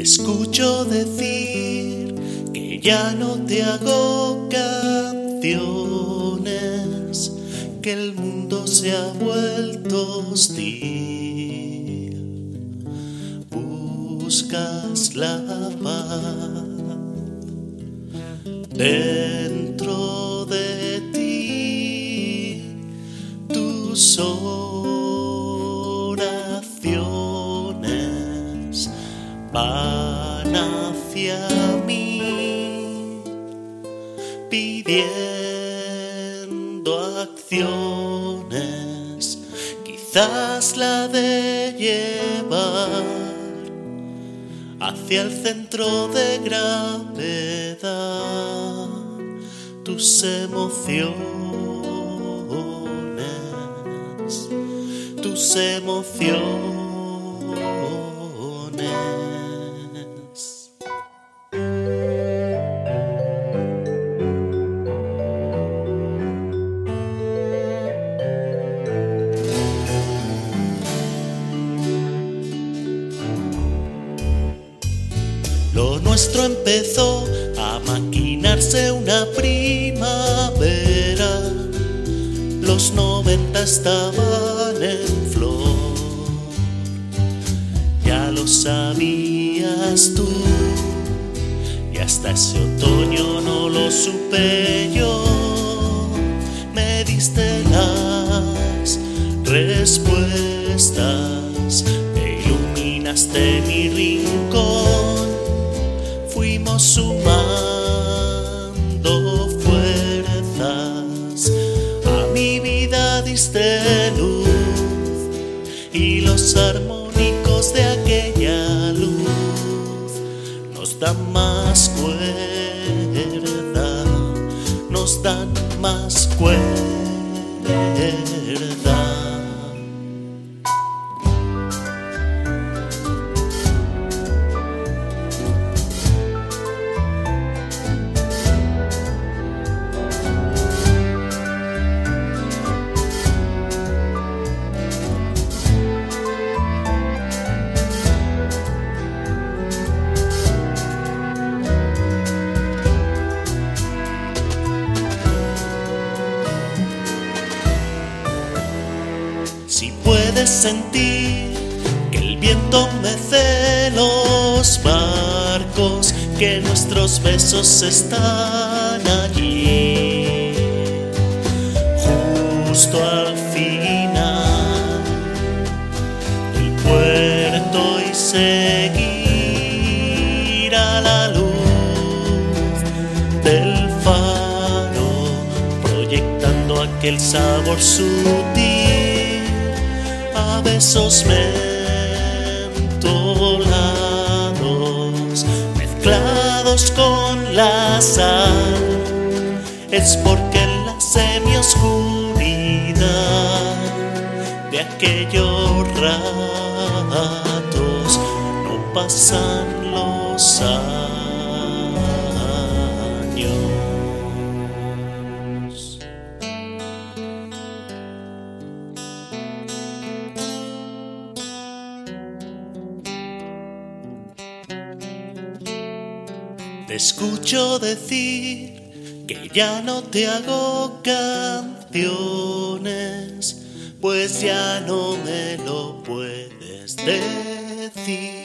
Escucho decir que ya no te hago canciones, que el mundo se ha vuelto hostil. Buscas la paz dentro de ti, tus oraciones hacia mí, pidiendo acciones, quizás la de llevar hacia el centro de gravedad tus emociones, tus emociones. Nuestro empezó a maquinarse una primavera. Los noventa estaban en flor. Ya lo sabías tú. Y hasta ese otoño no lo supe yo. Me diste las respuestas. Luz y los armónicos de aquella luz nos dan más cuerda, nos dan más cuerda. Sentir que el viento mece los barcos, que nuestros besos están allí, justo al final del puerto y seguir a la luz del faro, proyectando aquel sabor sutil a besos mentolados, mezclados con la sal. Es porque en la semioscuridad de aquellos ratos no pasan los años. Te escucho decir que ya no te hago canciones, pues ya no me lo puedes decir.